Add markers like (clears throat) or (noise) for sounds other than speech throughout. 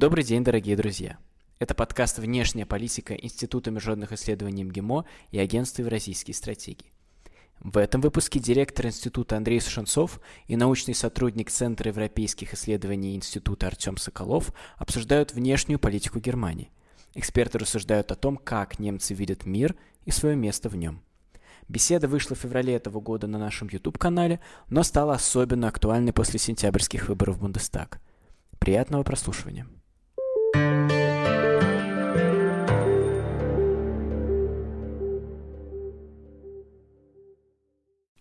Добрый день, дорогие друзья! Это подкаст «Внешняя политика» Института международных исследований МГИМО и Агентства Евразийские стратегии. В этом выпуске директор института Андрей Сушенцов и научный сотрудник Центра европейских исследований Института Артем Соколов обсуждают внешнюю политику Германии. Эксперты рассуждают о том, как немцы видят мир и свое место в нем. Беседа вышла в феврале этого года на нашем YouTube-канале, но стала особенно актуальной после сентябрьских выборов в Бундестаг. Приятного прослушивания!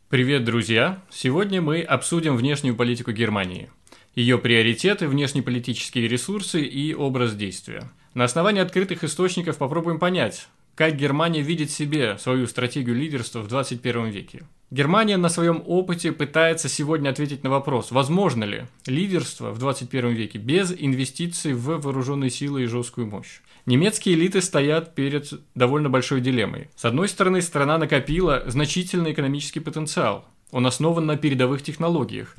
Привет, друзья! Сегодня мы обсудим внешнюю политику Германии, ее приоритеты, внешнеполитические ресурсы и образ действия. На основании открытых источников попробуем понять, как Германия видит себе свою стратегию лидерства в 21 веке. Германия на своем опыте пытается сегодня ответить на вопрос, возможно ли лидерство в 21 веке без инвестиций в вооруженные силы и жесткую мощь. Немецкие элиты стоят перед довольно большой дилеммой. С одной стороны, страна накопила значительный экономический потенциал. Он основан на передовых технологиях.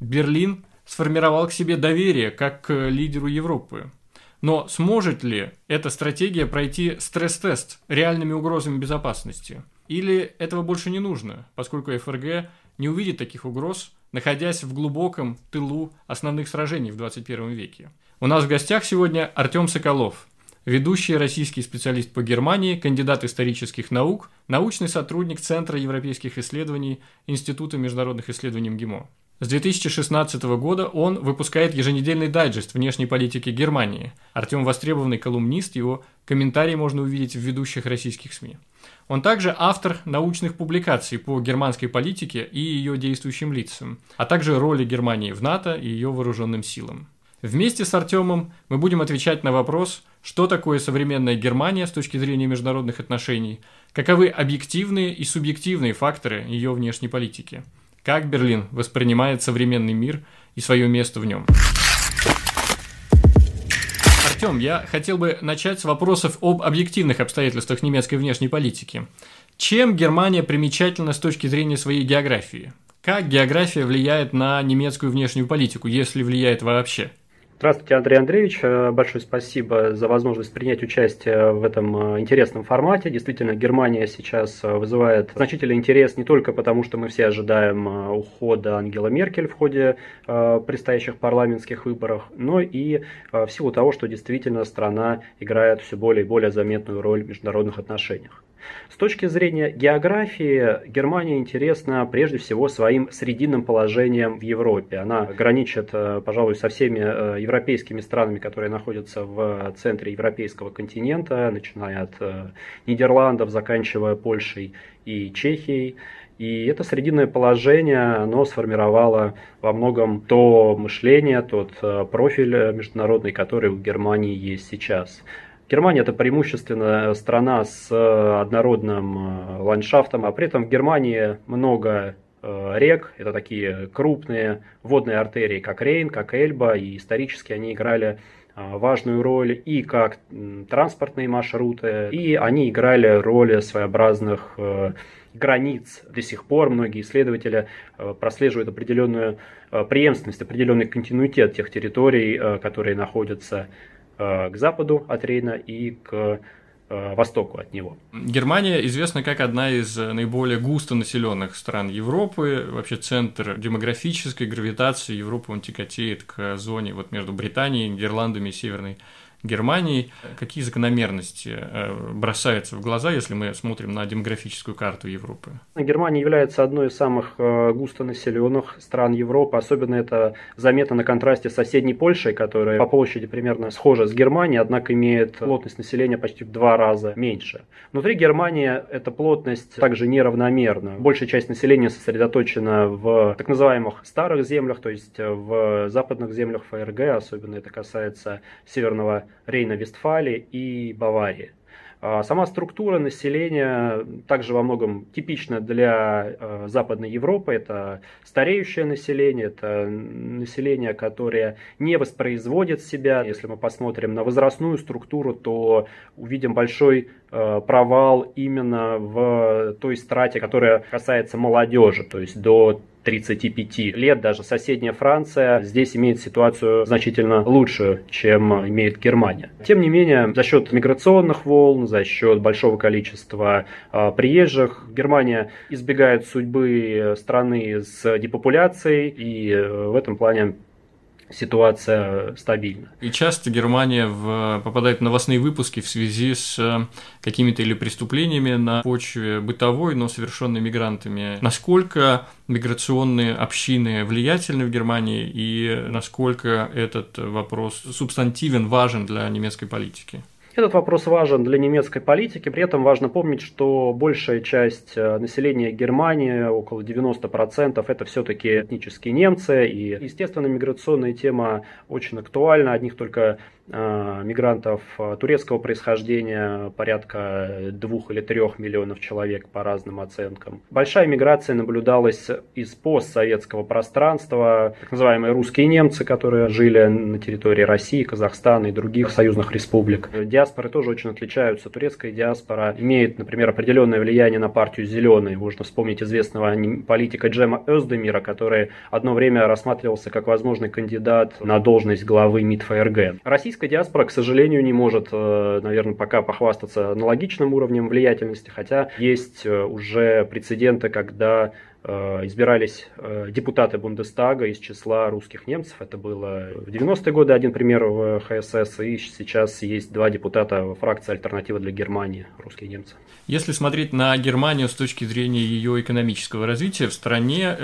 Берлин сформировал к себе доверие как к лидеру Европы. Но сможет ли эта стратегия пройти стресс-тест реальными угрозами безопасности? Или этого больше не нужно, поскольку ФРГ не увидит таких угроз, находясь в глубоком тылу основных сражений в 21 веке? У нас в гостях сегодня Артем Соколов, ведущий российский специалист по Германии, кандидат исторических наук, научный сотрудник Центра европейских исследований Института международных исследований МГИМО. С 2016 года он выпускает еженедельный дайджест внешней политики Германии. Артем востребованный колумнист, его комментарии можно увидеть в ведущих российских СМИ. Он также автор научных публикаций по германской политике и ее действующим лицам, а также роли Германии в НАТО и ее вооруженным силам. Вместе с Артемом мы будем отвечать на вопрос, что такое современная Германия с точки зрения международных отношений, каковы объективные и субъективные факторы ее внешней политики, как Берлин воспринимает современный мир и свое место в нем. Артем, я хотел бы начать с вопросов об объективных обстоятельствах немецкой внешней политики. Чем Германия примечательна с точки зрения своей географии? Как география влияет на немецкую внешнюю политику, если влияет вообще? Здравствуйте, Андрей Андреевич. Э, большое спасибо за возможность принять участие в этом э, интересном формате. Действительно, Германия сейчас э, вызывает значительный интерес не только потому, что мы все ожидаем ухода Ангела Меркель в ходе предстоящих парламентских выборов, но и в силу того, что действительно страна играет все более и более заметную роль в международных отношениях. С точки зрения географии, Германия интересна прежде всего своим срединным положением в Европе. Она граничит, э, пожалуй, со всеми э, европейскими странами, которые находятся в центре европейского континента, начиная от э, Нидерландов, заканчивая Польшей и Чехией. И это срединное положение, оно сформировало во многом то мышление, тот профиль международный, который у Германии есть сейчас. Германия это преимущественно страна с э, однородным э, ландшафтом, а при этом в Германии много э, рек, это такие крупные водные артерии, как Рейн, как Эльба, и исторически они играли важную роль и как транспортные маршруты, и они играли роль своеобразных границ. До сих пор многие исследователи прослеживают определенную преемственность, определенный континуитет тех территорий, которые находятся к западу от Рейна и к э, востоку от него. Германия известна как одна из наиболее густо населенных стран Европы. Вообще центр демографической гравитации Европы, он тяготеет к зоне вот между Британией, Нидерландами и Северной Германии. Какие закономерности э, бросаются в глаза, если мы смотрим на демографическую карту Европы? Германия является одной из самых э, густонаселенных стран Европы. Особенно это заметно на контрасте с соседней Польшей, которая по площади примерно схожа с Германией, однако имеет плотность населения почти в два раза меньше. Внутри Германии эта плотность также неравномерна. Большая часть населения сосредоточена в так называемых старых землях, то есть в западных землях ФРГ, особенно это касается северного Рейна-Вестфалии и Баварии. А сама структура населения также во многом типична для э, Западной Европы. Это стареющее население, это население, которое не воспроизводит себя. Если мы посмотрим на возрастную структуру, то увидим большой э, провал именно в той страте, которая касается молодежи, то есть до 35 лет, даже соседняя Франция здесь имеет ситуацию значительно лучше, чем имеет Германия. Тем не менее, за счет миграционных волн, за счет большого количества э, приезжих, Германия избегает судьбы страны с депопуляцией, и э, в этом плане ситуация стабильна. И часто Германия в, попадает в новостные выпуски в связи с э, какими-то или преступлениями на почве бытовой, но совершенной мигрантами. Насколько миграционные общины влиятельны в Германии и насколько этот вопрос субстантивен, важен для немецкой политики? Этот вопрос важен для немецкой политики, при этом важно помнить, что большая часть э, населения Германии, около 90%, это все-таки этнические немцы, и, естественно, миграционная тема очень актуальна, одних только мигрантов э, турецкого происхождения, порядка двух или трех миллионов человек по разным оценкам. Большая миграция наблюдалась из постсоветского пространства, так называемые русские немцы, которые жили на территории России, Казахстана и других союзных республик. Диаспоры тоже очень отличаются. Турецкая диаспора имеет, например, определенное влияние на партию «Зеленый». Можно вспомнить известного политика Джема Özdemira, который одно время рассматривался как возможный кандидат на должность главы МИД ФРГ. Российская российская диаспора, к сожалению, не может, э, наверное, пока похвастаться аналогичным уровнем влиятельности, хотя есть э, уже прецеденты, когда э, избирались депутаты Бундестага из числа русских немцев. Это было в 90-е годы один пример в ХСС, и сейчас есть два депутата в фракции «Альтернатива для Германии», русские немцы. Если смотреть на Германию с точки зрения ее экономического развития, в стране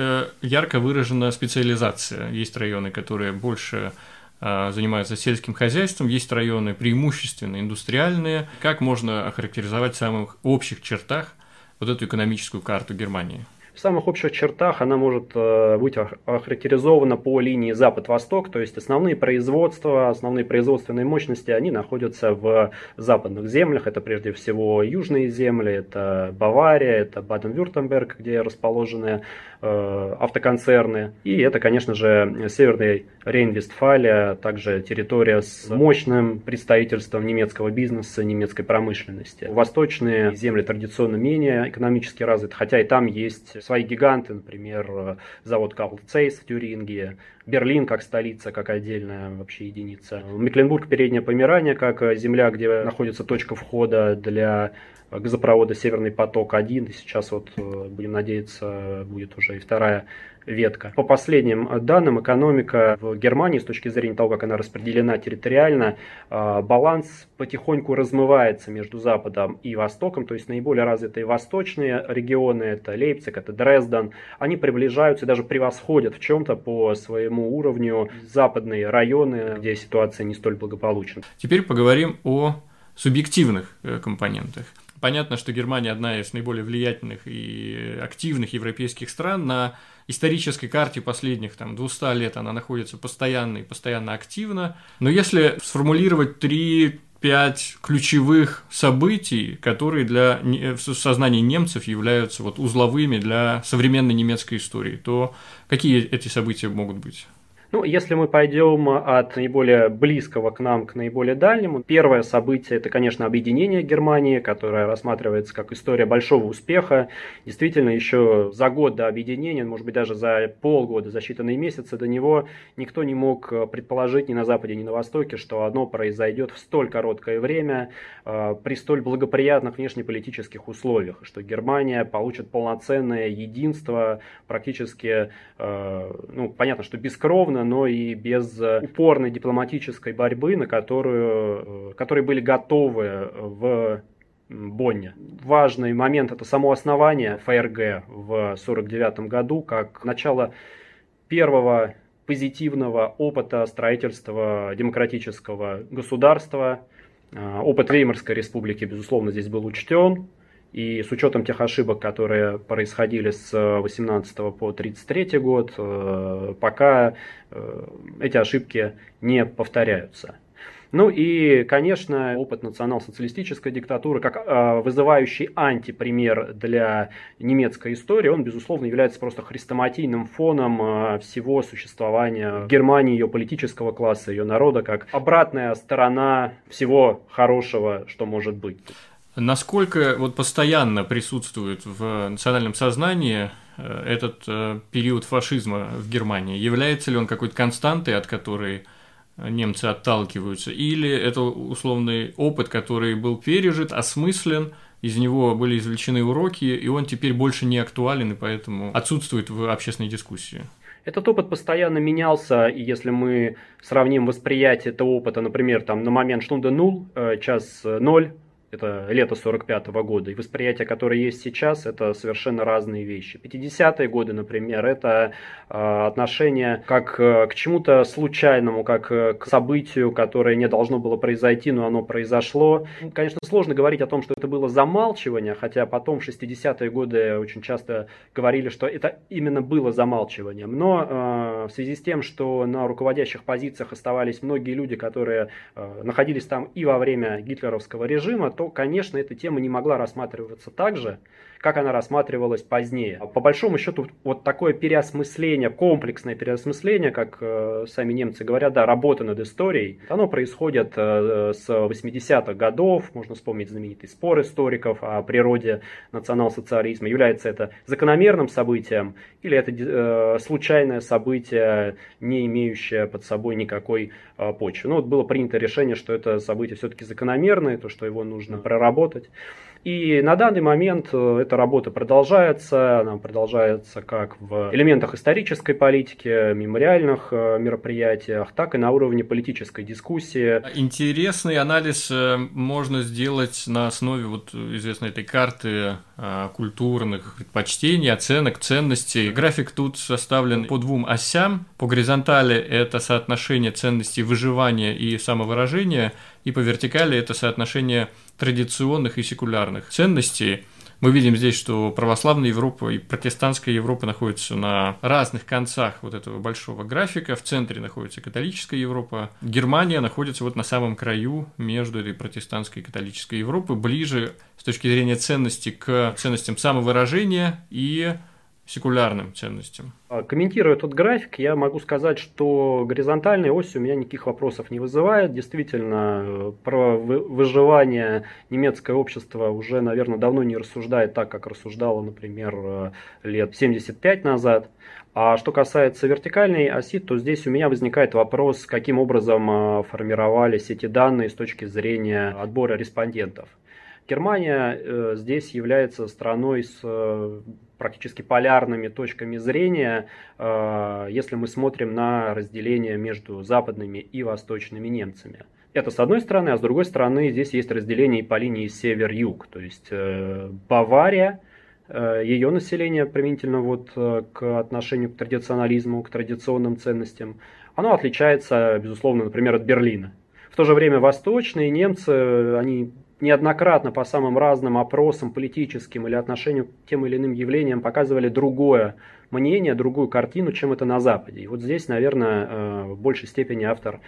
ярко выражена специализация. Есть районы, которые больше занимаются сельским хозяйством, есть районы преимущественно индустриальные. Как можно охарактеризовать в самых общих чертах вот эту экономическую карту Германии? В самых общих чертах она может э, быть охарактеризована по линии Запад-Восток, то есть основные производства, основные производственные мощности, они находятся в западных землях. Это прежде всего южные земли, это Бавария, это Баден-Вюртемберг, где расположены э, автоконцерны. И это, конечно же, северный Рейн-Вестфалия, также территория с мощным представительством немецкого бизнеса, немецкой промышленности. Восточные земли традиционно менее экономически развиты, хотя и там есть свои гиганты, например, завод Карл Цейс в Тюринге, Берлин как столица, как отдельная вообще единица, Мекленбург, Переднее Померание, как земля, где находится точка входа для газопровода Северный поток-1, и сейчас вот, э, будем надеяться, будет уже и вторая ветка. По последним данным, экономика в Германии с точки зрения того, как она распределена территориально, баланс потихоньку размывается между Западом и Востоком, то есть наиболее развитые восточные регионы, это Лейпциг, это Дрезден, они приближаются и даже превосходят в чем-то по своему уровню западные районы, где ситуация не столь благополучна. Теперь поговорим о субъективных э, компонентах. Понятно, что Германия одна из наиболее влиятельных и активных европейских стран. На исторической карте последних там, 200 лет она находится постоянно и постоянно активно. Но если сформулировать три пять ключевых событий, которые для в сознании немцев являются вот узловыми для современной немецкой истории, то какие эти события могут быть? Ну, если мы пойдем от наиболее близкого к нам к наиболее дальнему, первое событие это, конечно, объединение Германии, которое рассматривается как история большого успеха. Действительно, еще за год до объединения, может быть, даже за полгода, за считанные месяцы до него, никто не мог предположить ни на Западе, ни на Востоке, что оно произойдет в столь короткое время, э, при столь благоприятных внешнеполитических условиях, что Германия получит полноценное единство, практически, ну, понятно, что бескровно, спокойно, но и без э, упорной дипломатической борьбы, на которую, э, которые были готовы в Бонне. Важный момент это само основание ФРГ в 1949 году, как начало первого позитивного опыта строительства демократического государства. Э, опыт Веймарской республики, безусловно, здесь был учтен. И с учетом тех ошибок, которые происходили с 18 по 33 год, э, пока э, эти ошибки не повторяются. Ну и, конечно, опыт национал-социалистической диктатуры, как э, вызывающий антипример для немецкой истории, он, безусловно, является просто хрестоматийным фоном э, всего существования Германии, ее политического класса, ее народа, как обратная сторона всего хорошего, что может быть. Насколько вот постоянно присутствует в национальном сознании э, этот э, период фашизма в Германии? Является ли он какой-то константой, от которой немцы отталкиваются, или это условный опыт, который был пережит, осмыслен, из него были извлечены уроки, и он теперь больше не актуален, и поэтому отсутствует в общественной дискуссии? Этот опыт постоянно менялся, и если мы сравним восприятие этого опыта, например, там, на момент штунда нул, э, час ноль, это лето 45 -го года, и восприятие, которое есть сейчас, это совершенно разные вещи. 50-е годы, например, это э, отношение как э, к чему-то случайному, как э, к событию, которое не должно было произойти, но оно произошло. Конечно, сложно говорить о том, что это было замалчивание, хотя потом в 60-е годы очень часто говорили, что это именно было замалчиванием. Но э, в связи с тем, что на руководящих позициях оставались многие люди, которые э, находились там и во время гитлеровского режима, то, конечно, эта тема не могла рассматриваться так же, как она рассматривалась позднее. По большому счету, вот такое переосмысление, комплексное переосмысление, как э, сами немцы говорят, да, работа над историей, оно происходит э, с 80-х годов, можно вспомнить знаменитый спор историков о природе национал-социализма. Является это закономерным событием или это э, случайное событие, не имеющее под собой никакой э, почвы. Ну, вот было принято решение, что это событие все-таки закономерное, то, что его нужно проработать. И на данный момент э, эта работа продолжается, она продолжается как в элементах исторической политики, мемориальных э, мероприятиях, так и на уровне политической дискуссии. Интересный анализ э, можно сделать на основе вот известной этой карты культурных предпочтений, оценок, ценностей. График тут составлен по двум осям. По горизонтали это соотношение ценностей выживания и самовыражения, и по вертикали это соотношение традиционных и секулярных ценностей. Мы видим здесь, что православная Европа и протестантская Европа находятся на разных концах вот этого большого графика. В центре находится католическая Европа. Германия находится вот на самом краю между этой протестантской и католической Европой, ближе с точки зрения ценности к ценностям самовыражения и секулярным ценностям. А, комментируя тот график, я могу сказать, что горизонтальная ось у меня никаких вопросов не вызывает. Действительно, э, про выживание немецкое общество уже, наверное, давно не рассуждает так, как рассуждало, например, э, лет 75 назад. А что касается вертикальной оси, то здесь у меня возникает вопрос, каким образом э, формировались эти данные с точки зрения отбора респондентов. Германия э, здесь является страной с э, практически полярными точками зрения, э, если мы смотрим на разделение между западными и восточными немцами. Это с одной стороны, а с другой стороны здесь есть разделение и по линии север-юг. То есть Бавария, ее население применительно вот к отношению к традиционализму, к традиционным ценностям, оно отличается, безусловно, например, от Берлина. В то же время восточные немцы, они неоднократно по самым разным опросам политическим или отношению к тем или иным явлениям показывали другое мнение, другую картину, чем это на Западе. И вот здесь, наверное, э, в большей степени автор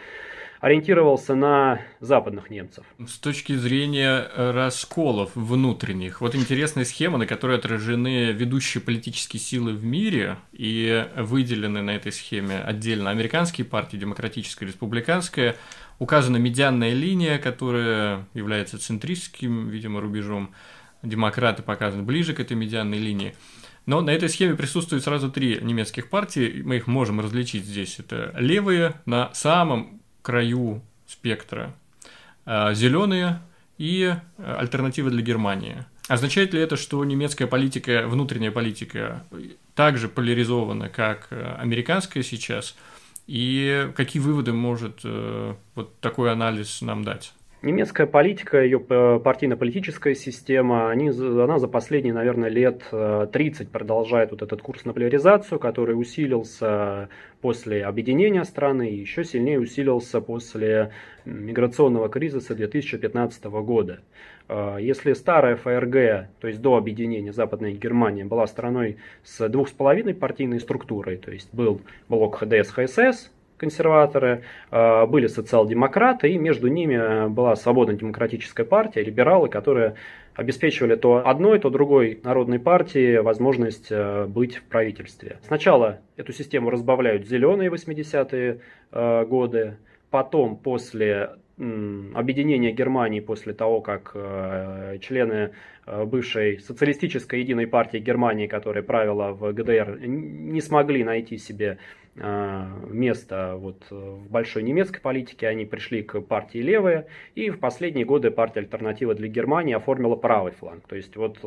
ориентировался на западных немцев. С точки зрения э, расколов внутренних, вот интересная схема, на которой отражены ведущие политические силы в мире и выделены на этой схеме отдельно американские партии, демократическая, республиканская, указана медианная линия, которая является центристским, видимо, рубежом. Демократы показаны ближе к этой медианной линии. Но на этой схеме присутствуют сразу три немецких партии, мы их можем различить здесь. Это левые на самом краю спектра, а, зеленые и альтернативы для Германии. Означает ли это, что немецкая политика, внутренняя политика также поляризована, как американская сейчас – и какие выводы может э, вот такой анализ нам дать? Немецкая политика, ее партийно-политическая система, они, она за последние, наверное, лет 30 э, продолжает вот этот курс на поляризацию, который усилился после объединения страны и еще сильнее усилился после миграционного кризиса 2015 года. Э, если старая ФРГ, то есть до объединения Западной Германии, была страной с двух с половиной партийной структурой, то есть был блок ХДС-ХСС, консерваторы, э, были социал-демократы, и между ними была свободно-демократическая партия, либералы, которые обеспечивали то одной, то другой народной партии возможность э, быть в правительстве. Сначала эту систему разбавляют зеленые 80-е годы, потом после объединения Германии после того, как члены бывшей социалистической единой партии Германии, которая правила в ГДР, не смогли найти себе место вот в большой немецкой политике, они пришли к партии левые, и в последние годы партия «Альтернатива для Германии» оформила правый фланг. То есть вот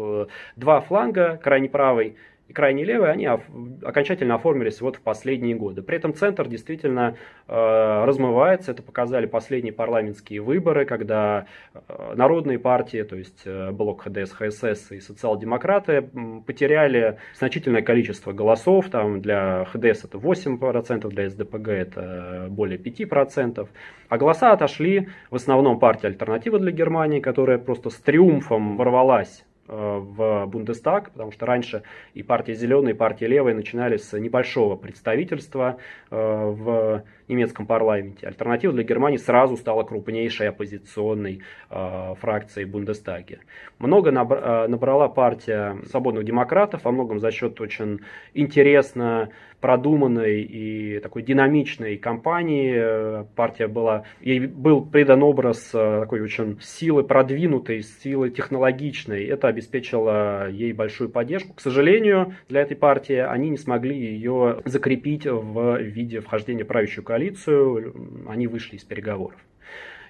два фланга, крайне правый и крайне левые, они окончательно оформились вот в последние годы. При этом центр действительно э, размывается. Это показали последние парламентские выборы, когда э, народные партии, то есть э, блок ХДС, ХСС и социал-демократы потеряли значительное количество голосов. Там для ХДС это 8%, для СДПГ это более 5%. А голоса отошли в основном партия «Альтернатива для Германии», которая просто с триумфом ворвалась в Бундестаг, потому что раньше и партия Зеленая, и партия Левая начинали с небольшого представительства э, в немецком парламенте. Альтернатива для Германии сразу стала крупнейшей оппозиционной э, фракцией Бундестаге. Много набрала партия свободных демократов, во многом за счет очень интересно продуманной и такой динамичной кампании. Партия была, ей был придан образ такой очень силы продвинутой, силы технологичной. Это обеспечило ей большую поддержку. К сожалению, для этой партии они не смогли ее закрепить в виде вхождения в правящую коалицию. Они вышли из переговоров.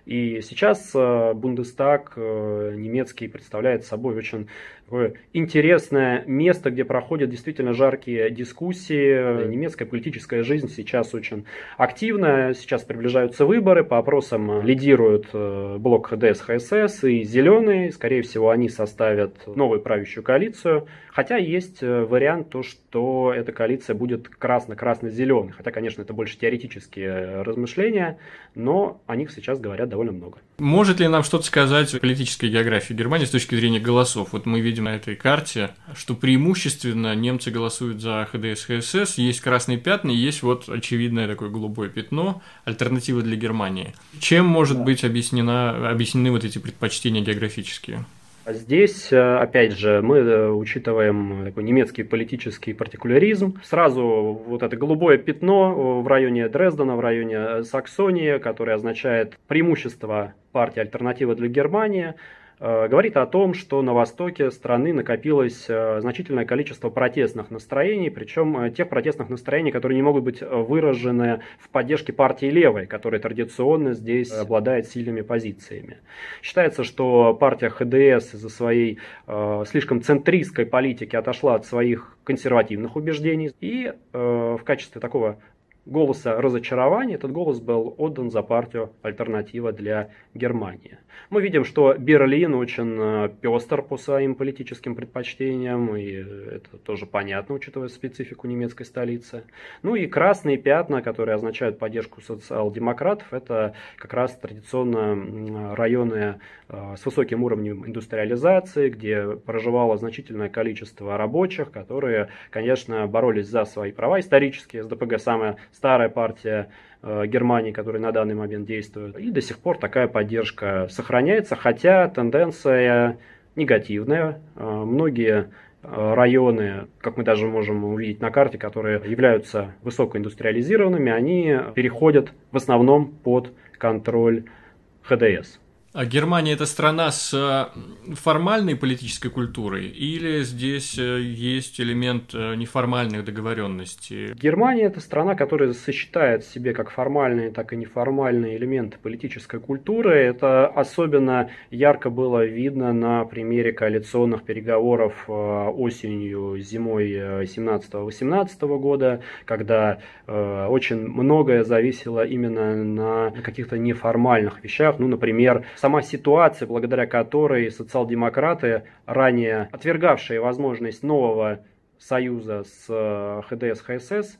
И сейчас э, Бундестаг э, немецкий представляет собой очень такое интересное место, где проходят действительно жаркие дискуссии. Немецкая политическая жизнь сейчас очень активная. Сейчас приближаются выборы. По опросам лидируют э, блок ХДС, ХСС и Зеленые. Скорее всего, они составят новую правящую коалицию. Хотя есть э, вариант, то, что эта коалиция будет красно-красно-зеленой. Хотя, конечно, это больше теоретические размышления, но о них сейчас говорят довольно много. Может ли нам что-то сказать о политической географии Германии с точки зрения голосов? Вот мы видим на этой карте, что преимущественно немцы голосуют за ХДС, ХСС, есть красные пятна, есть вот очевидное такое голубое пятно, альтернатива для Германии. Чем может да. быть объяснена, объяснены вот эти предпочтения географические? Здесь, э, опять же, мы э, учитываем такой немецкий политический партикуляризм. Сразу вот это голубое пятно в районе Дрездена, в районе Саксонии, которое означает преимущество партии «Альтернатива для Германии», Э, говорит о том, что на востоке страны накопилось э, значительное количество протестных настроений, причем э, тех протестных настроений, которые не могут быть выражены в поддержке партии левой, которая традиционно здесь обладает сильными позициями. Считается, что партия ХДС из-за своей слишком центристской политики отошла от своих консервативных убеждений и в качестве такого голоса разочарования этот голос был отдан за партию «Альтернатива для Германии». Мы видим, что Берлин очень э, пестр по своим политическим предпочтениям, и это тоже понятно, учитывая специфику немецкой столицы. Ну и красные пятна, которые означают поддержку социал-демократов, это как раз традиционно районы э, с высоким уровнем индустриализации, где проживало значительное количество рабочих, которые, конечно, боролись за свои права исторические. СДПГ самая старая партия э, Германии, которая на данный момент действует. И до сих пор такая поддержка сохраняется, хотя тенденция негативная. Э, многие э, районы, как мы даже можем увидеть на карте, которые являются высокоиндустриализированными, они переходят в основном под контроль ХДС. А Германия это страна с э, формальной политической культурой или здесь э, есть элемент э, неформальных договоренностей? Германия это страна, которая сочетает в себе как формальные, так и неформальные элементы политической культуры. Это особенно ярко было видно на примере коалиционных переговоров осенью, зимой 17-18 года, когда очень многое зависело именно на каких-то неформальных вещах. Ну, например, сама ситуация, благодаря которой социал-демократы, ранее отвергавшие возможность нового союза с э, ХДС-ХСС,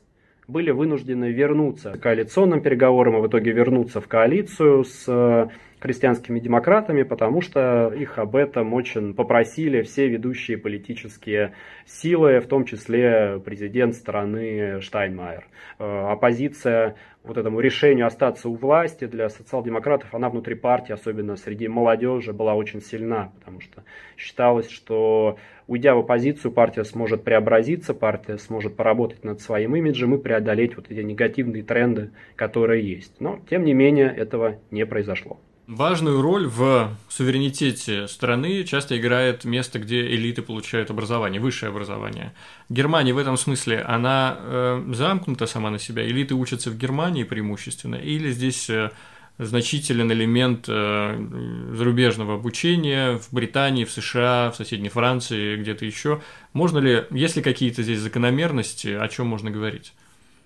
были вынуждены вернуться к коалиционным переговорам и в итоге вернуться в коалицию с э, христианскими демократами, потому что их об этом очень попросили все ведущие политические силы, в том числе президент страны Штайнмайер. Э, оппозиция вот этому решению остаться у власти для социал-демократов, она внутри партии, особенно среди молодежи, была очень сильна, потому что считалось, что уйдя в оппозицию, партия сможет преобразиться, партия сможет поработать над своим имиджем и преодолеть вот эти негативные тренды, которые есть. Но, тем не менее, этого не произошло. Важную роль в суверенитете страны часто играет место, где элиты получают образование, высшее образование. Германия в этом смысле, она э, замкнута сама на себя, элиты учатся в Германии преимущественно, или здесь э, значителен элемент э, зарубежного обучения в Британии, в США, в соседней Франции, где-то еще. Можно ли, есть ли какие-то здесь закономерности, о чем можно говорить?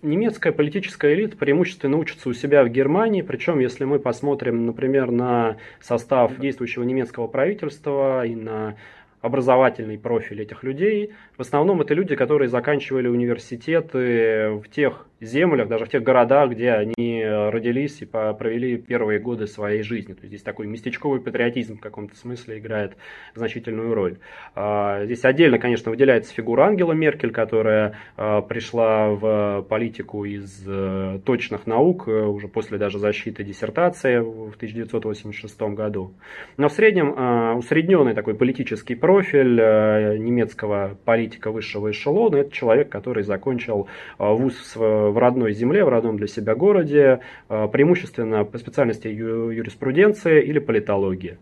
Немецкая политическая элита преимущественно учится у себя в Германии, причем если мы посмотрим, например, на состав действующего немецкого правительства и на образовательный профиль этих людей, в основном это люди, которые заканчивали университеты в тех землях, даже в тех городах, где они родились и провели первые годы своей жизни. То есть здесь такой местечковый патриотизм в каком-то смысле играет значительную роль. А, здесь отдельно, конечно, выделяется фигура Ангела Меркель, которая а, пришла в политику из э, точных наук э, уже после даже защиты диссертации в 1986 году. Но в среднем а, усредненный такой политический профиль э, немецкого политика высшего эшелона – это человек, который закончил вуз в родной земле, в родном для себя городе, э, преимущественно по специальности юриспруденции или политологии.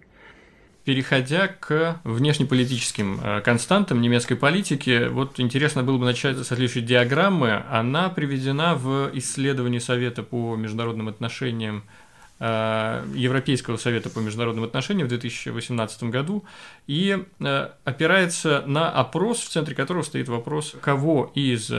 Переходя к внешнеполитическим э, константам немецкой политики, вот интересно было бы начать со следующей диаграммы. Она приведена в исследовании Совета по международным отношениям Европейского совета по международным отношениям в 2018 году и э, опирается на опрос, в центре которого стоит вопрос, кого из э,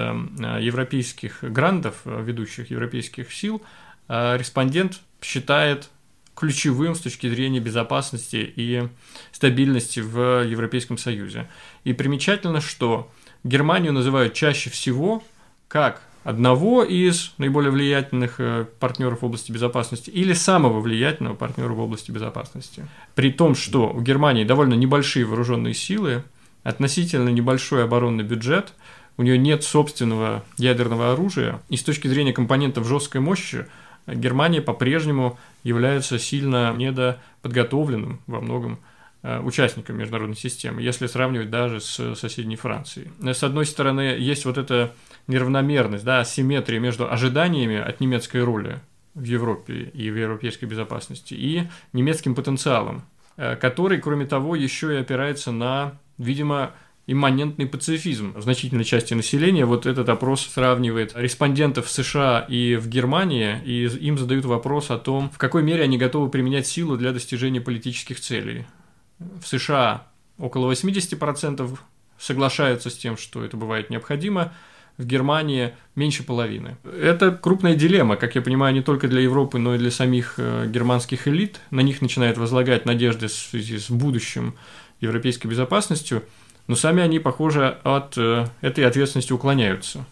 европейских грандов, ведущих европейских сил, респондент считает ключевым с точки зрения безопасности и стабильности в Европейском Союзе. И примечательно, что Германию называют чаще всего как одного из наиболее влиятельных э, партнеров в области безопасности или самого влиятельного партнера в области безопасности. При том, что у Германии довольно небольшие вооруженные силы, относительно небольшой оборонный бюджет, у нее нет собственного ядерного оружия, и с точки зрения компонентов жесткой мощи Германия по-прежнему является сильно недоподготовленным во многом э, участником международной системы, если сравнивать даже с соседней Францией. С одной стороны, есть вот это неравномерность, да, асимметрия между ожиданиями от немецкой роли в Европе и в европейской безопасности и немецким потенциалом, э, который, кроме того, еще и опирается на, видимо, имманентный пацифизм в значительной части населения. Вот этот опрос сравнивает респондентов в США и в Германии, и им задают вопрос о том, в какой мере они готовы применять силу для достижения политических целей. В США около 80% соглашаются с тем, что это бывает необходимо, в Германии меньше половины. Это крупная дилемма, как я понимаю, не только для Европы, но и для самих э, германских элит. На них начинают возлагать надежды в связи с будущим европейской безопасностью, но сами они, похоже, от э, этой ответственности уклоняются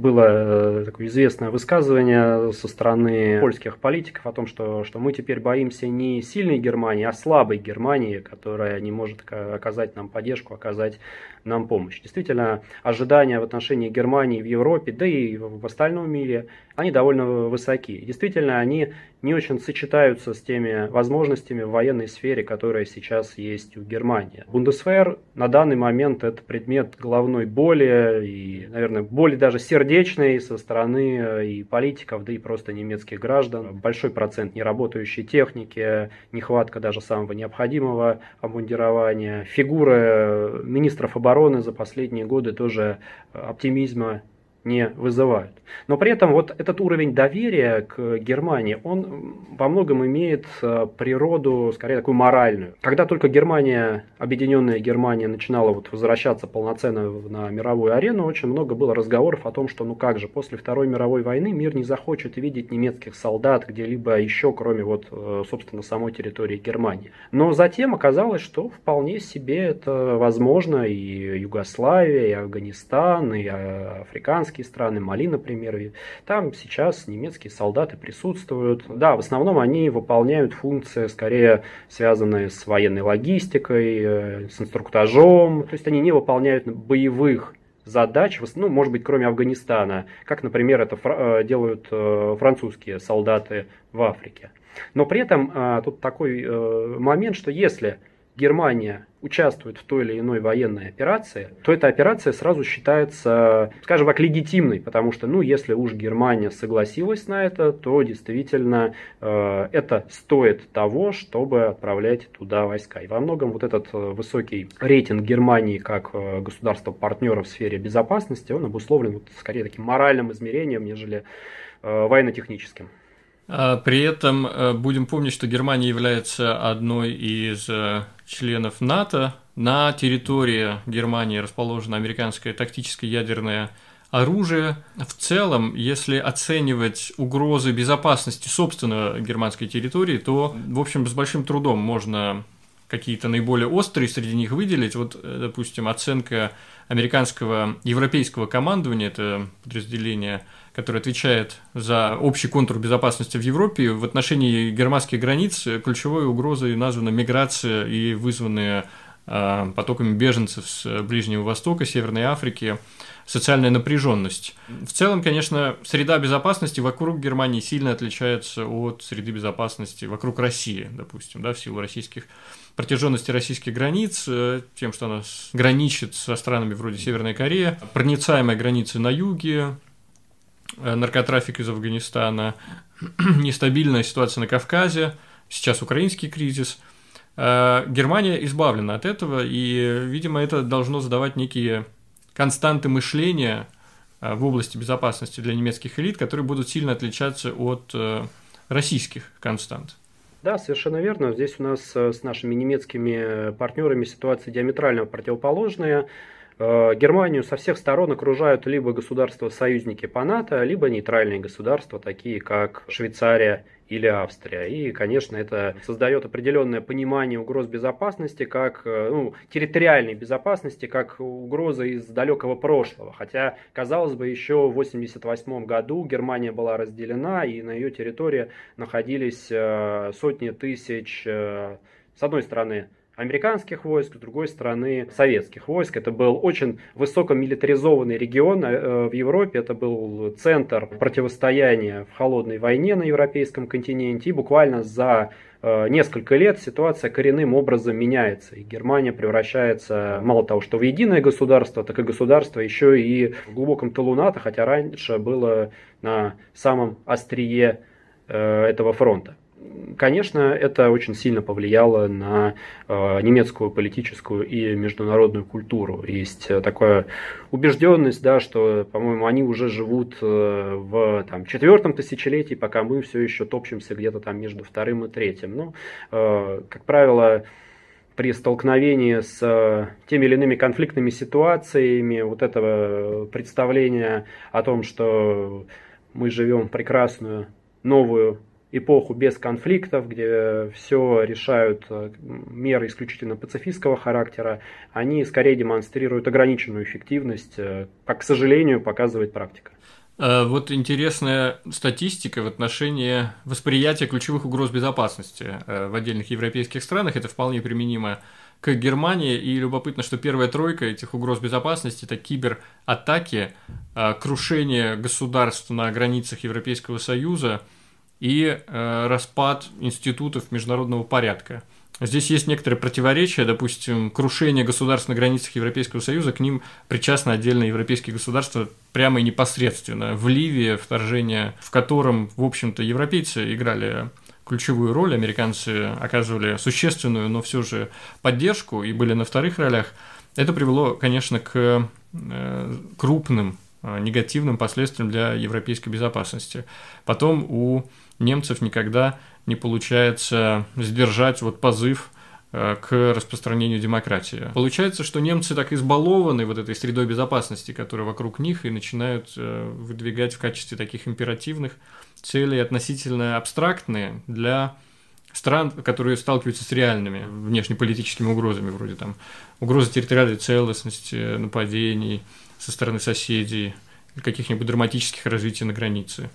было э, такое известное высказывание со стороны польских политиков о том, что, что мы теперь боимся не сильной Германии, а слабой Германии, которая не может оказать нам поддержку, оказать нам помощь. Действительно, ожидания в отношении Германии в Европе, да и в остальном мире, они довольно высоки. Действительно, они не очень сочетаются с теми возможностями в военной сфере, которые сейчас есть у Германии. Бундесвер на данный момент это предмет головной боли и, наверное, боли даже сердечной со стороны э, и политиков, да и просто немецких граждан. Большой процент неработающей техники, нехватка даже самого необходимого обмундирования. Фигуры министров обороны за последние годы тоже оптимизма не вызывают. Но при этом вот этот уровень доверия к Германии, он во многом имеет э, природу, скорее, такую моральную. Когда только Германия, объединенная Германия, начинала вот возвращаться полноценно на мировую арену, очень много было разговоров о том, что ну как же, после Второй мировой войны мир не захочет видеть немецких солдат где-либо еще, кроме вот, э, собственно, самой территории Германии. Но затем оказалось, что вполне себе это возможно и Югославия, и Афганистан, и э, африканские страны, Мали, например, например. Там сейчас немецкие солдаты присутствуют. Да, в основном они выполняют функции, скорее связанные с военной логистикой, э, с инструктажом. То есть они не выполняют боевых задач, ну, может быть, кроме Афганистана, как, например, это э, делают э, французские солдаты в Африке. Но при этом тут такой момент, что если Германия участвует в той или иной военной операции, то эта операция сразу считается, скажем так, легитимной, потому что, ну, если уж Германия согласилась на это, то действительно э, это стоит того, чтобы отправлять туда войска. И во многом вот этот э, высокий рейтинг Германии как э, государства-партнера в сфере безопасности, он обусловлен вот, скорее таким моральным измерением, нежели э, военно-техническим. А при этом э, будем помнить, что Германия является одной из э, членов НАТО. На территории Германии расположено американское тактическое ядерное оружие. В целом, если оценивать угрозы безопасности собственной германской территории, то, в общем, с большим трудом можно какие-то наиболее острые среди них выделить. Вот, э, допустим, оценка американского европейского командования, это подразделение который отвечает за общий контур безопасности в Европе, в отношении германских границ ключевой угрозой названа миграция и вызванные а, потоками беженцев с Ближнего Востока, Северной Африки, социальная напряженность. В целом, конечно, среда безопасности вокруг Германии сильно отличается от среды безопасности вокруг России, допустим, да, в силу российских протяженности российских границ, э, тем, что она граничит со странами вроде Северной Кореи, проницаемая границы на юге, Э, наркотрафик из Афганистана, (clears throat) нестабильная ситуация на Кавказе, сейчас украинский кризис. Э, Германия избавлена от этого, и, видимо, это должно задавать некие константы мышления в области безопасности для немецких элит, которые будут сильно отличаться от российских констант. Да, совершенно верно. Здесь у нас с нашими немецкими партнерами ситуация диаметрально противоположная. Э, Германию со всех сторон окружают либо государства-союзники по НАТО, либо нейтральные государства, такие как Швейцария или Австрия. И, конечно, это создает определенное понимание угроз безопасности, как э, ну, территориальной безопасности, как угрозы из далекого прошлого. Хотя, казалось бы, еще в 1988 году Германия была разделена, и на ее территории находились э, сотни тысяч, с одной стороны, американских войск, с другой стороны советских войск. Это был очень высокомилитаризованный регион э, в Европе, это был центр противостояния в холодной войне на европейском континенте. И буквально за э, несколько лет ситуация коренным образом меняется. И Германия превращается, мало того, что в единое государство, так и государство еще и в глубоком тылу НАТО, хотя раньше было на самом острие э, этого фронта. Конечно, это очень сильно повлияло на э, немецкую политическую и международную культуру. Есть такая убежденность, да, что, по-моему, они уже живут э, в там, четвертом тысячелетии, пока мы все еще топчемся где-то там между вторым и третьим. Ну, э, как правило, при столкновении с э, теми или иными конфликтными ситуациями, вот этого представления о том, что мы живем прекрасную новую эпоху без конфликтов, где все решают э, меры исключительно пацифистского характера, они скорее демонстрируют ограниченную эффективность, э, как, к сожалению, показывает практика. Э, вот интересная статистика в отношении восприятия ключевых угроз безопасности в отдельных европейских странах. Это вполне применимо к Германии. И любопытно, что первая тройка этих угроз безопасности – это кибератаки, крушение государств на границах Европейского Союза – и э, распад институтов международного порядка. Здесь есть некоторые противоречия, допустим, крушение государств на границах Европейского Союза, к ним причастны отдельные европейские государства прямо и непосредственно. В Ливии вторжение, в котором, в общем-то, европейцы играли ключевую роль, американцы оказывали существенную, но все же поддержку и были на вторых ролях, это привело, конечно, к э, крупным э, негативным последствиям для европейской безопасности. Потом у немцев никогда не получается сдержать вот позыв э, к распространению демократии. Получается, что немцы так избалованы вот этой средой безопасности, которая вокруг них, и начинают э, выдвигать в качестве таких императивных целей относительно абстрактные для стран, которые сталкиваются с реальными внешнеполитическими угрозами, вроде там угрозы территориальной целостности, нападений со стороны соседей, каких-нибудь драматических развитий на границе.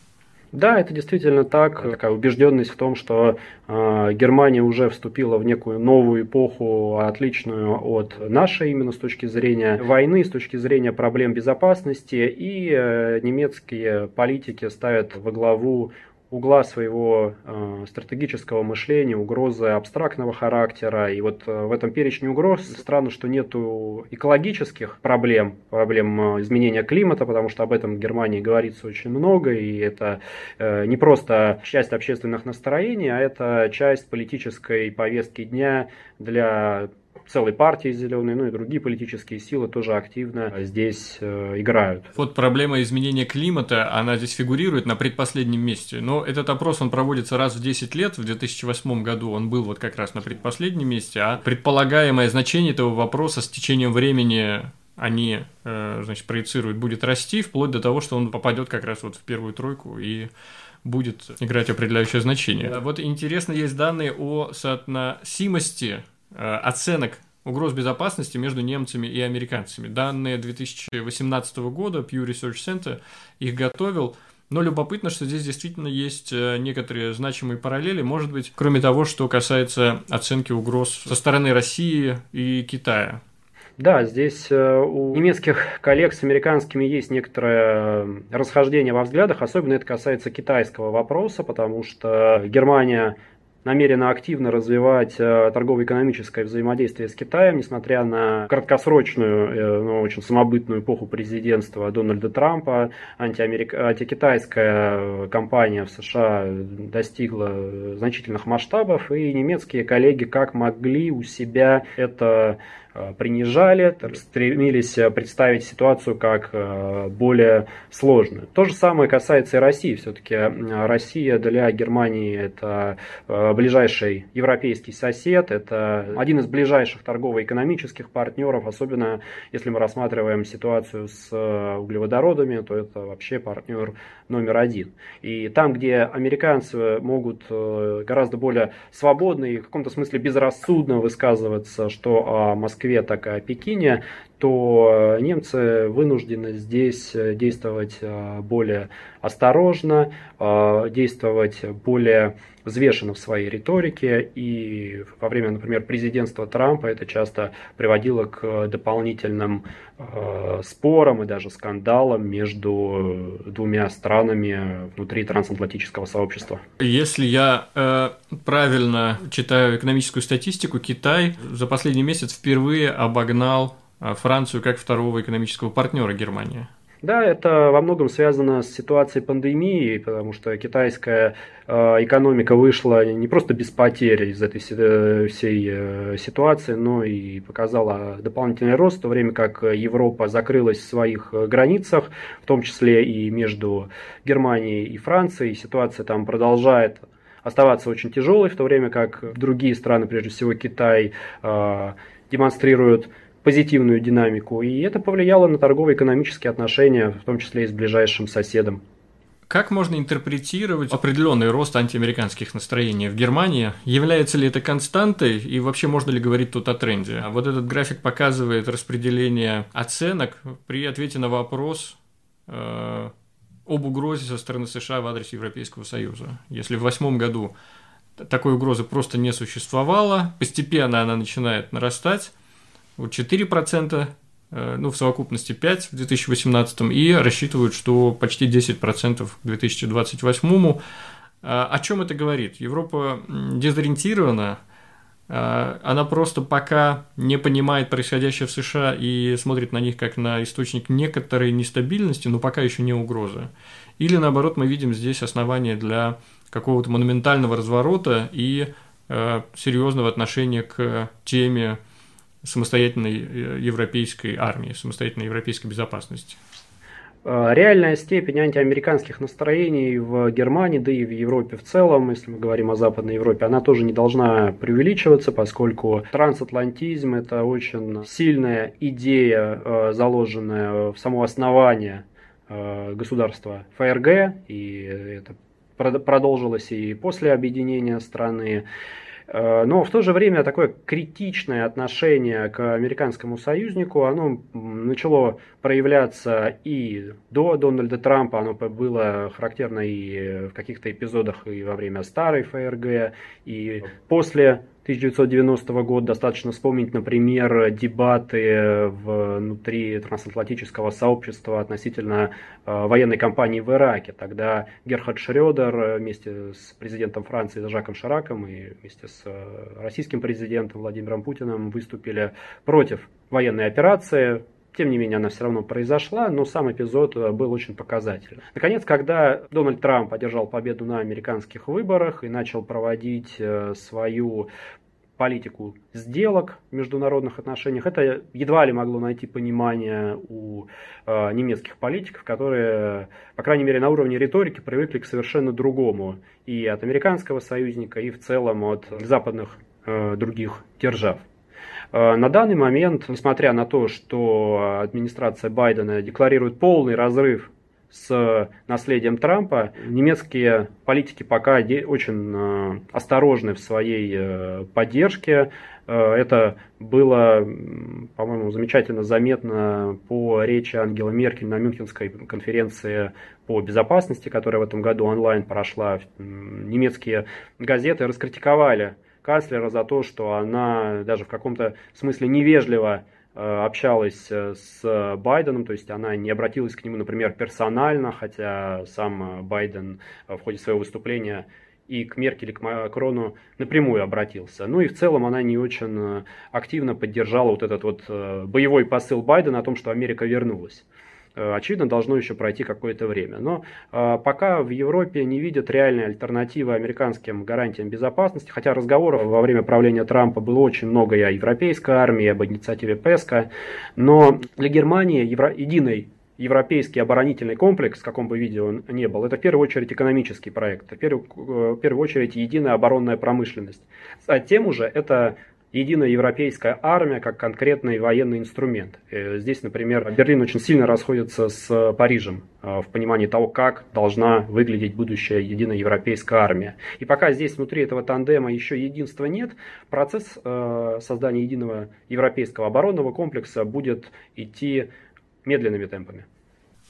Да, это действительно так. Такая убежденность в том, что э, Германия уже вступила в некую новую эпоху, отличную от нашей именно с точки зрения войны, с точки зрения проблем безопасности. И э, немецкие политики ставят во главу угла своего э, стратегического мышления, угрозы абстрактного характера. И вот э, в этом перечне угроз странно, что нету экологических проблем, проблем э, изменения климата, потому что об этом в Германии говорится очень много, и это э, не просто часть общественных настроений, а это часть политической повестки дня для целой партии зеленой, ну и другие политические силы тоже активно здесь э, играют. Вот проблема изменения климата, она здесь фигурирует на предпоследнем месте. Но этот опрос, он проводится раз в 10 лет. В 2008 году он был вот как раз на предпоследнем месте, а предполагаемое значение этого вопроса с течением времени они, э, значит, проецируют, будет расти, вплоть до того, что он попадет как раз вот в первую тройку и будет играть определяющее значение. Вот интересно, есть данные о соотносимости Э, оценок угроз безопасности между немцами и американцами. Данные 2018 года Pew Research Center их готовил. Но любопытно, что здесь действительно есть э, некоторые значимые параллели, может быть, кроме того, что касается оценки угроз со стороны России и Китая. Да, здесь э, у немецких коллег с американскими есть некоторое расхождение во взглядах, особенно это касается китайского вопроса, потому что Германия намерена активно развивать э, торгово-экономическое взаимодействие с Китаем, несмотря на краткосрочную, э, но очень самобытную эпоху президентства Дональда Трампа. Антиамерик... Антикитайская кампания в США достигла значительных масштабов, и немецкие коллеги как могли у себя это Э, принижали, стремились э, представить ситуацию как э, более сложную. То же самое касается и России. Все-таки Россия для Германии это ближайший европейский сосед, это один из ближайших торгово-экономических партнеров, особенно если мы рассматриваем ситуацию с углеводородами, то это вообще партнер номер один. И там, где американцы могут гораздо более свободно и в каком-то смысле безрассудно высказываться, что о Москве Москве, так и о Пекине, то немцы вынуждены здесь действовать э, более осторожно, э, действовать более взвешенно в своей риторике. И во время, например, президентства Трампа это часто приводило к дополнительным э, спорам и даже скандалам между двумя странами внутри трансатлантического сообщества. Если я э, правильно читаю экономическую статистику, Китай за последний месяц впервые обогнал э, Францию как второго экономического партнера Германии. Да, это во многом связано с ситуацией пандемии, потому что китайская э, экономика вышла не просто без потерь из этой э, всей э, ситуации, но и показала дополнительный рост, в то время как Европа закрылась в своих границах, в том числе и между Германией и Францией. Ситуация там продолжает оставаться очень тяжелой, в то время как другие страны, прежде всего Китай, демонстрируют позитивную динамику, и это повлияло на торгово-экономические отношения, в том числе и с ближайшим соседом. Как можно интерпретировать определенный рост антиамериканских настроений в Германии? Является ли это константой и вообще можно ли говорить тут о тренде? А вот этот график показывает распределение оценок при ответе на вопрос э, об угрозе со стороны США в адрес Европейского Союза. Если в восьмом году такой угрозы просто не существовало, постепенно она начинает нарастать, вот 4%, э, ну, в совокупности 5 в 2018 и рассчитывают, что почти 10% к 2028. А, о чем это говорит? Европа дезориентирована, а, она просто пока не понимает происходящее в США и смотрит на них как на источник некоторой нестабильности, но пока еще не угрозы. Или наоборот, мы видим здесь основания для какого-то монументального разворота и э, серьезного отношения к теме самостоятельной э, европейской армии, самостоятельной европейской безопасности? Э, реальная степень антиамериканских настроений в Германии, да и в Европе в целом, если мы говорим о Западной Европе, она тоже не должна преувеличиваться, поскольку трансатлантизм – это очень сильная идея, э, заложенная в само основание государства ФРГ, и это продолжилось и после объединения страны. Э, но в то же время такое критичное отношение к американскому союзнику, оно начало проявляться и до Дональда Трампа, оно было характерно и в каких-то эпизодах и во время старой ФРГ, и после 1990 года. Достаточно вспомнить, например, дебаты внутри трансатлантического сообщества относительно э, военной кампании в Ираке. Тогда Герхард Шредер вместе с президентом Франции Жаком Шираком и вместе с э, российским президентом Владимиром Путиным выступили против военной операции, тем не менее, она все равно произошла, но сам эпизод э, был очень показательным. Наконец, когда Дональд Трамп одержал победу на американских выборах и начал проводить э, свою политику сделок в международных отношениях, это едва ли могло найти понимание у э, немецких политиков, которые, по крайней мере, на уровне риторики привыкли к совершенно другому и от американского союзника, и в целом от западных других держав. Э, на данный момент, несмотря на то, что администрация Байдена декларирует полный разрыв с наследием Трампа, немецкие политики пока очень э, осторожны в своей э, поддержке. Это было, по-моему, замечательно заметно по речи Ангела Меркель на Мюнхенской конференции по безопасности, которая в этом году онлайн прошла. Немецкие газеты раскритиковали канцлера за то, что она даже в каком-то смысле невежливо э, общалась э, с Байденом, то есть она не обратилась к нему, например, персонально, хотя сам Байден в ходе своего выступления и к Меркель, и к Макрону напрямую обратился. Ну и в целом она не очень э, активно поддержала вот этот вот боевой посыл Байдена о том, что Америка вернулась. Э, очевидно, должно еще пройти какое-то время. Но э, пока в Европе не видят реальной альтернативы американским гарантиям безопасности, хотя разговоров во время правления Трампа было очень много и о европейской армии, и об инициативе ПЕСКО, но для Германии евро... единой европейский оборонительный комплекс, в каком бы виде он ни был, это в первую очередь экономический проект, в первую, э, в первую очередь единая оборонная промышленность. Затем уже это единая европейская армия как конкретный военный инструмент. Э, здесь, например, Берлин очень сильно расходится с Парижем э, в понимании того, как должна выглядеть будущая единая европейская армия. И пока здесь внутри этого тандема еще единства нет, процесс э, создания единого европейского оборонного комплекса будет идти медленными темпами.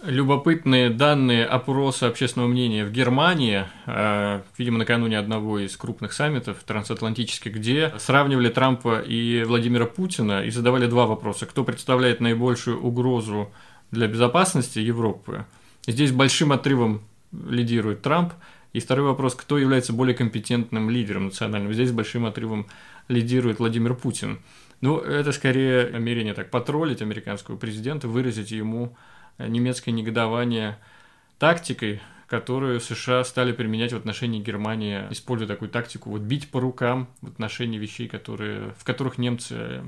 Любопытные данные опроса общественного мнения в Германии, э, видимо, накануне одного из крупных саммитов трансатлантических, где сравнивали Трампа и Владимира Путина и задавали два вопроса. Кто представляет наибольшую угрозу для безопасности Европы? Здесь большим отрывом лидирует Трамп. И второй вопрос, кто является более компетентным лидером национальным? Здесь большим отрывом лидирует Владимир Путин. Ну, это скорее намерение так потроллить американского президента, выразить ему немецкое негодование тактикой, которую США стали применять в отношении Германии, используя такую тактику вот бить по рукам в отношении вещей, которые, в которых немцы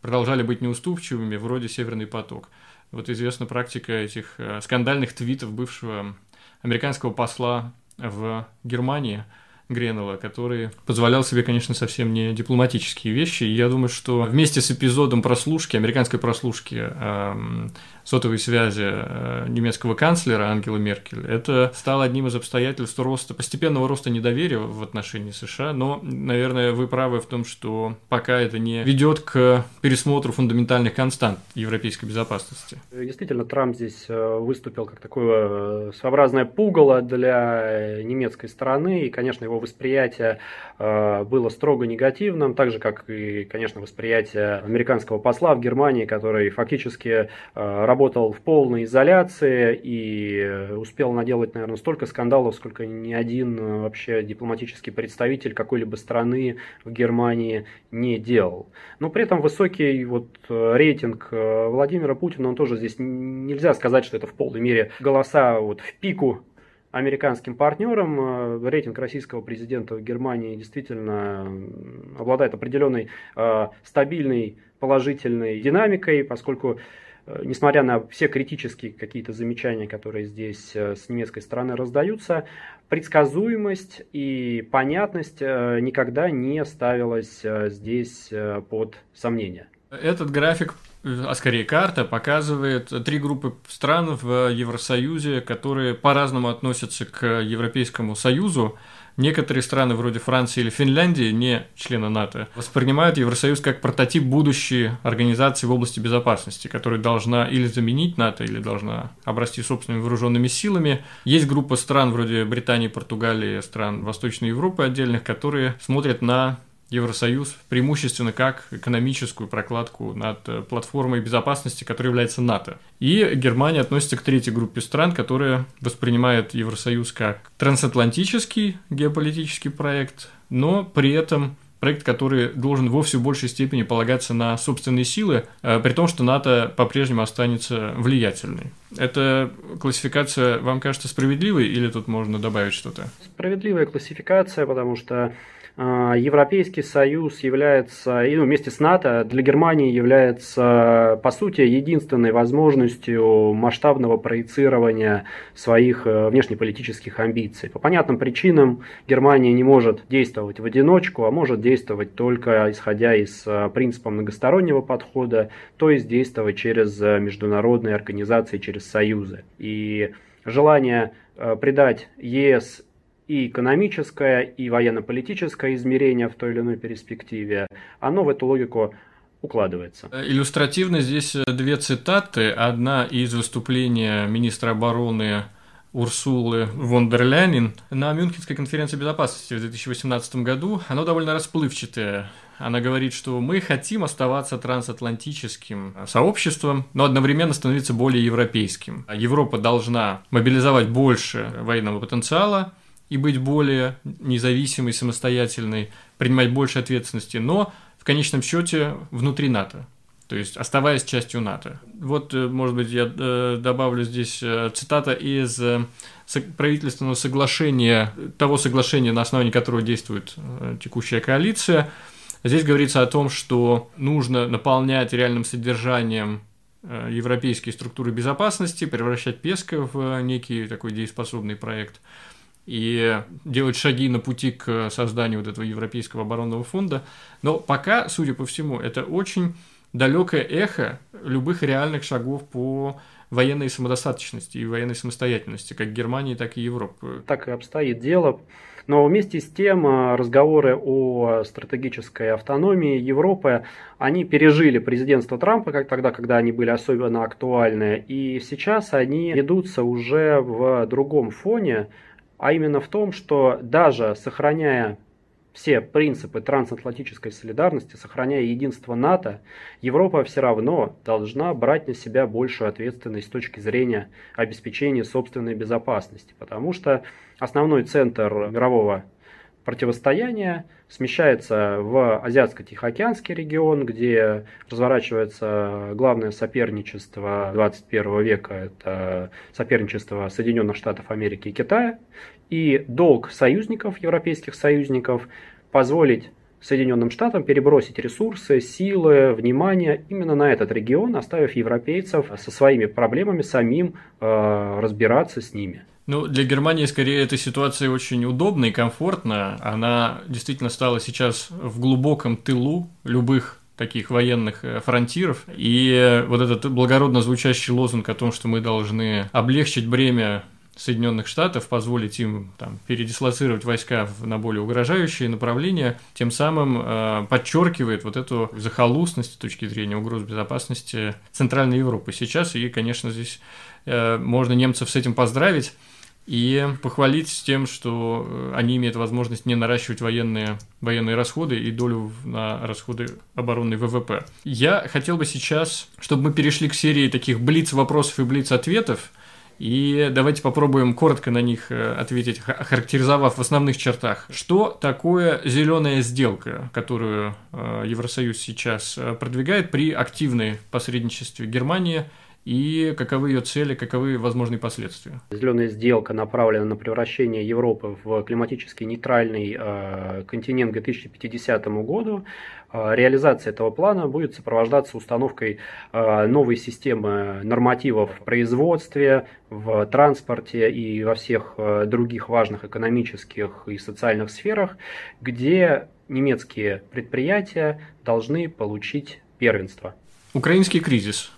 продолжали быть неуступчивыми, вроде «Северный поток». Вот известна практика этих э, скандальных твитов бывшего американского посла в Германии – Гренова, который позволял себе, конечно, совсем не дипломатические вещи. И я думаю, что вместе с эпизодом прослушки, американской прослушки э, сотовой связи э, немецкого канцлера Ангела Меркель, это стало одним из обстоятельств роста, постепенного роста недоверия в отношении США. Но, наверное, вы правы в том, что пока это не ведет к пересмотру фундаментальных констант европейской безопасности. Действительно, Трамп здесь э, выступил как такое э, своеобразное пугало для немецкой стороны, и, конечно, его восприятие было строго негативным, так же, как и, конечно, восприятие американского посла в Германии, который фактически э, работал в полной изоляции и успел наделать, наверное, столько скандалов, сколько ни один э, вообще дипломатический представитель какой-либо страны в Германии не делал. Но при этом высокий вот рейтинг Владимира Путина, он тоже здесь нельзя сказать, что это в полной мере голоса вот в пику американским партнерам. Э, рейтинг российского президента в Германии действительно обладает определенной э, стабильной положительной динамикой, поскольку э, несмотря на все критические какие-то замечания, которые здесь с немецкой стороны раздаются, предсказуемость и понятность никогда не ставилась здесь под сомнение. Этот график а скорее карта, показывает три группы стран в Евросоюзе, которые по-разному относятся к Европейскому Союзу. Некоторые страны, вроде Франции или Финляндии, не члены НАТО, воспринимают Евросоюз как прототип будущей организации в области безопасности, которая должна или заменить НАТО, или должна обрасти собственными вооруженными силами. Есть группа стран, вроде Британии, Португалии, стран Восточной Европы отдельных, которые смотрят на Евросоюз преимущественно как экономическую прокладку над э, платформой безопасности, которая является НАТО. И Германия относится к третьей группе стран, которая воспринимает Евросоюз как трансатлантический геополитический проект, но при этом проект, который должен во все большей степени полагаться на собственные силы, э, при том, что НАТО по-прежнему останется влиятельной. Эта классификация вам кажется справедливой или тут можно добавить что-то? Справедливая классификация, потому что Европейский Союз является, и ну, вместе с НАТО, для Германии является, по сути, единственной возможностью масштабного проецирования своих э, внешнеполитических амбиций. По понятным причинам Германия не может действовать в одиночку, а может действовать только исходя из э, принципа многостороннего подхода, то есть действовать через э, международные организации, через союзы. И желание придать ЕС и экономическое, и военно-политическое измерение в той или иной перспективе, оно в эту логику укладывается. Иллюстративно здесь э, две цитаты. Одна из выступления министра обороны Урсулы фон дер Ляйнин на Мюнхенской конференции безопасности в 2018 году. Оно довольно расплывчатое. Она говорит, что мы хотим оставаться трансатлантическим сообществом, но одновременно становиться более европейским. Европа должна мобилизовать больше военного потенциала, и быть более независимой, самостоятельной, принимать больше ответственности, но в конечном счете внутри НАТО. То есть оставаясь частью НАТО. Вот, э, может быть, я э, добавлю здесь э, цитата из правительственного соглашения, того соглашения, на основании которого действует текущая коалиция. Здесь говорится о том, что нужно наполнять реальным содержанием европейские структуры безопасности, превращать ПЕСКО в некий такой дееспособный проект – и делать шаги на пути к созданию вот этого Европейского оборонного фонда. Но пока, судя по всему, это очень далекое эхо любых реальных шагов по военной самодостаточности и военной самостоятельности, как Германии, так и Европы. Так и обстоит дело. Но вместе с тем а, разговоры о стратегической автономии Европы, они пережили президентство Трампа, как тогда, когда они были особенно актуальны, и сейчас они ведутся уже в другом фоне, а именно в том, что даже сохраняя все принципы трансатлантической солидарности, сохраняя единство НАТО, Европа все равно должна брать на себя большую ответственность с точки зрения обеспечения собственной безопасности, потому что основной центр мирового противостояния смещается в Азиатско-Тихоокеанский регион, где разворачивается главное соперничество 21 века, это соперничество Соединенных Штатов Америки и Китая, и долг союзников, европейских союзников, позволить Соединенным Штатам перебросить ресурсы, силы, внимание именно на этот регион, оставив европейцев со своими проблемами самим э, разбираться с ними. Ну, для Германии скорее эта ситуация очень удобна и комфортна. Она действительно стала сейчас в глубоком тылу любых таких военных э, фронтиров. И вот этот благородно звучащий лозунг о том, что мы должны облегчить бремя Соединенных Штатов, позволить им там, передислоцировать войска на более угрожающие направления, тем самым э, подчеркивает вот эту захолустность с точки зрения угроз безопасности Центральной Европы сейчас. И, конечно, здесь э, можно немцев с этим поздравить и похвалить тем, что э, они имеют возможность не наращивать военные, военные расходы и долю на расходы оборонной ВВП. Я хотел бы сейчас, чтобы мы перешли к серии таких блиц-вопросов и блиц-ответов, и давайте попробуем коротко на них э, ответить, характеризовав в основных чертах. Что такое зеленая сделка, которую э, Евросоюз сейчас продвигает при активной посредничестве Германии – и каковы ее цели, каковы возможные последствия. Зеленая сделка направлена на превращение Европы в климатически нейтральный э, континент к 2050 году. Э, реализация этого плана будет сопровождаться установкой э, новой системы нормативов в производстве, в транспорте и во всех э, других важных экономических и социальных сферах, где немецкие предприятия должны получить первенство. Украинский кризис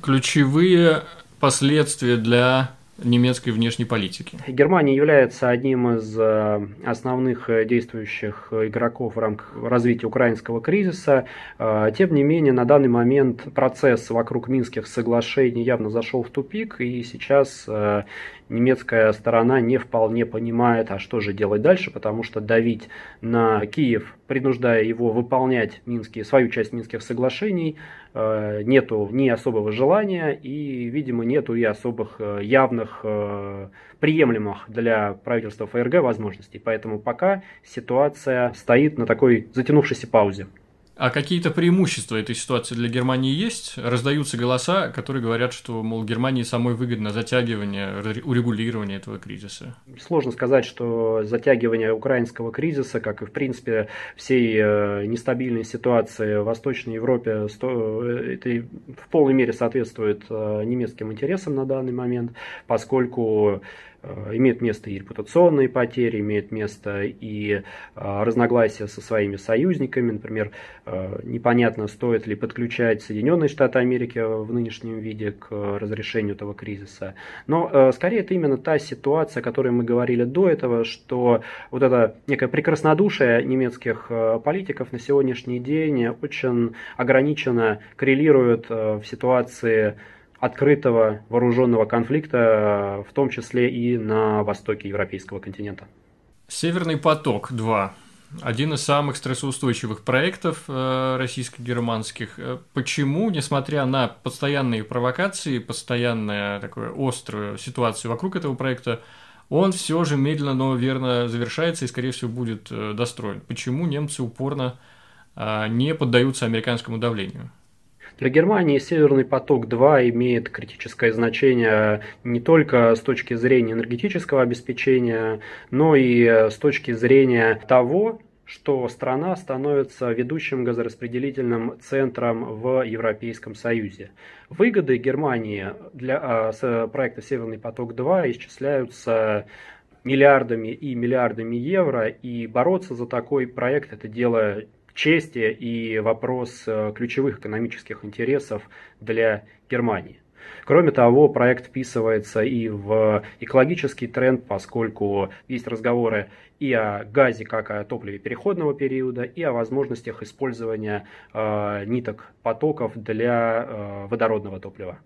ключевые последствия для немецкой внешней политики. Германия является одним из э, основных действующих игроков в рамках развития украинского кризиса. Э, тем не менее, на данный момент процесс вокруг Минских соглашений явно зашел в тупик, и сейчас э, немецкая сторона не вполне понимает, а что же делать дальше, потому что давить на Киев принуждая его выполнять минские, свою часть Минских соглашений, э, нету ни особого желания и, видимо, нету и особых э, явных э, приемлемых для правительства ФРГ возможностей. Поэтому пока ситуация стоит на такой затянувшейся паузе. А какие-то преимущества этой ситуации для Германии есть? Раздаются голоса, которые говорят, что, мол, Германии самой выгодно затягивание, урегулирование этого кризиса. Сложно сказать, что затягивание украинского кризиса, как и, в принципе, всей э, нестабильной ситуации в Восточной Европе, э, это в полной мере соответствует э, немецким интересам на данный момент, поскольку имеют место и репутационные потери, имеют место и э, разногласия со своими союзниками. Например, э, непонятно, стоит ли подключать Соединенные Штаты Америки в нынешнем виде к разрешению этого кризиса. Но скорее это именно та ситуация, о которой мы говорили до этого, что вот это некое прекраснодушие немецких политиков на сегодняшний день очень ограниченно коррелирует в ситуации открытого вооруженного конфликта, в том числе и на востоке европейского континента. Северный поток-2 один из самых стрессоустойчивых проектов э, российско-германских. Э, почему, несмотря на постоянные провокации, постоянную такую острую ситуацию вокруг этого проекта, он все же медленно, но верно завершается и, скорее всего, будет э, достроен? Почему немцы упорно не поддаются американскому давлению? Для Германии «Северный поток-2» имеет критическое значение не только с точки зрения энергетического обеспечения, но и с точки зрения того, что страна становится ведущим газораспределительным центром в Европейском Союзе. Выгоды Германии для а, проекта «Северный поток-2» исчисляются миллиардами и миллиардами евро, и бороться за такой проект – это дело чести и вопрос э, ключевых экономических интересов для Германии. Кроме того, проект вписывается и в экологический тренд, поскольку есть разговоры и о газе как о топливе переходного периода, и о возможностях использования э, ниток потоков для э, водородного топлива.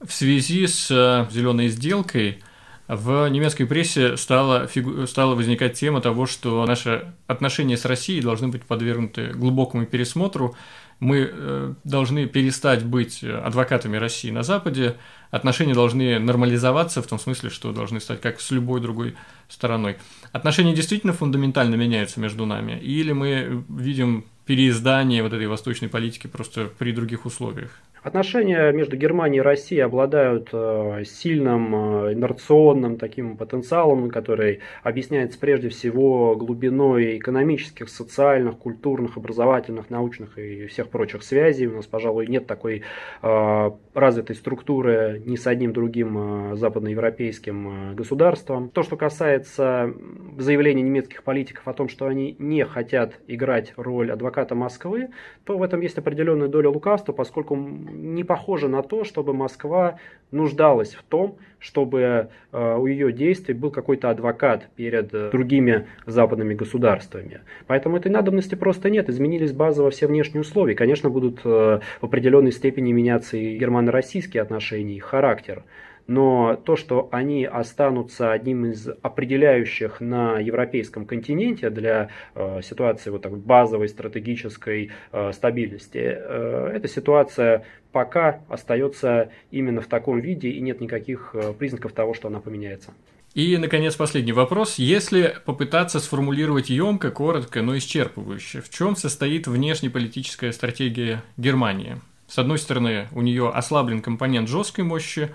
В связи с э, зеленой сделкой в немецкой прессе стала, фигу... стала возникать тема того, что наши отношения с Россией должны быть подвергнуты глубокому пересмотру. Мы э, должны перестать быть адвокатами России на Западе, отношения должны нормализоваться в том смысле, что должны стать как с любой другой стороной. Отношения действительно фундаментально меняются между нами, или мы видим переиздание вот этой восточной политики просто при других условиях? Отношения между Германией и Россией обладают э, сильным э, инерционным таким потенциалом, который объясняется прежде всего глубиной экономических, социальных, культурных, образовательных, научных и всех прочих связей. У нас, пожалуй, нет такой э, развитой структуры ни с одним другим западноевропейским государством. То, что касается заявлений немецких политиков о том, что они не хотят играть роль адвоката Москвы, то в этом есть определенная доля лукавства, поскольку не похоже на то, чтобы Москва нуждалась в том, чтобы э, у ее действий был какой-то адвокат перед э, другими западными государствами. Поэтому этой надобности просто нет. Изменились базово все внешние условия. Конечно, будут э, в определенной степени меняться и германо-российские отношения, и характер но то, что они останутся одним из определяющих на европейском континенте для э, ситуации вот такой базовой стратегической э, стабильности, э, эта ситуация пока остается именно в таком виде и нет никаких э, признаков того, что она поменяется. И, наконец, последний вопрос. Если попытаться сформулировать емко, коротко, но исчерпывающе, в чем состоит внешнеполитическая стратегия Германии? С одной стороны, у нее ослаблен компонент жесткой мощи,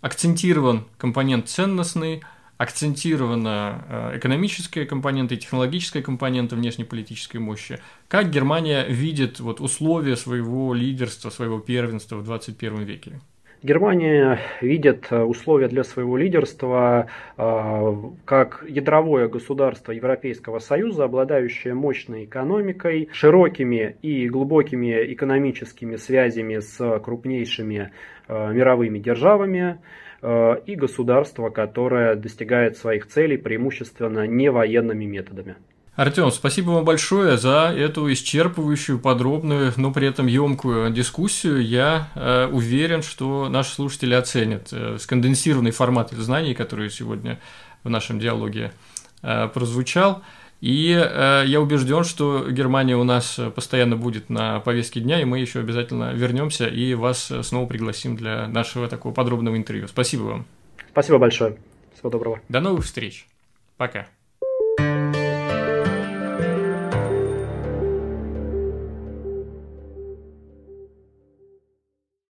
акцентирован компонент ценностный, акцентирована э, экономическая компонента и технологическая компонента внешнеполитической мощи. Как Германия видит вот условия своего лидерства, своего первенства в 21 веке? Германия видит э, условия для своего лидерства э, как ядровое государство Европейского Союза, обладающее мощной экономикой, широкими и глубокими экономическими связями с крупнейшими мировыми державами э, и государство, которое достигает своих целей преимущественно не военными методами. Артем, спасибо вам большое за эту исчерпывающую, подробную, но при этом емкую дискуссию. Я э, уверен, что наши слушатели оценят э, сконденсированный формат знаний, который сегодня в нашем диалоге э, прозвучал. И э, я убежден, что Германия у нас постоянно будет на повестке дня, и мы еще обязательно вернемся и вас снова пригласим для нашего такого подробного интервью. Спасибо вам. Спасибо большое. Всего доброго. До новых встреч. Пока.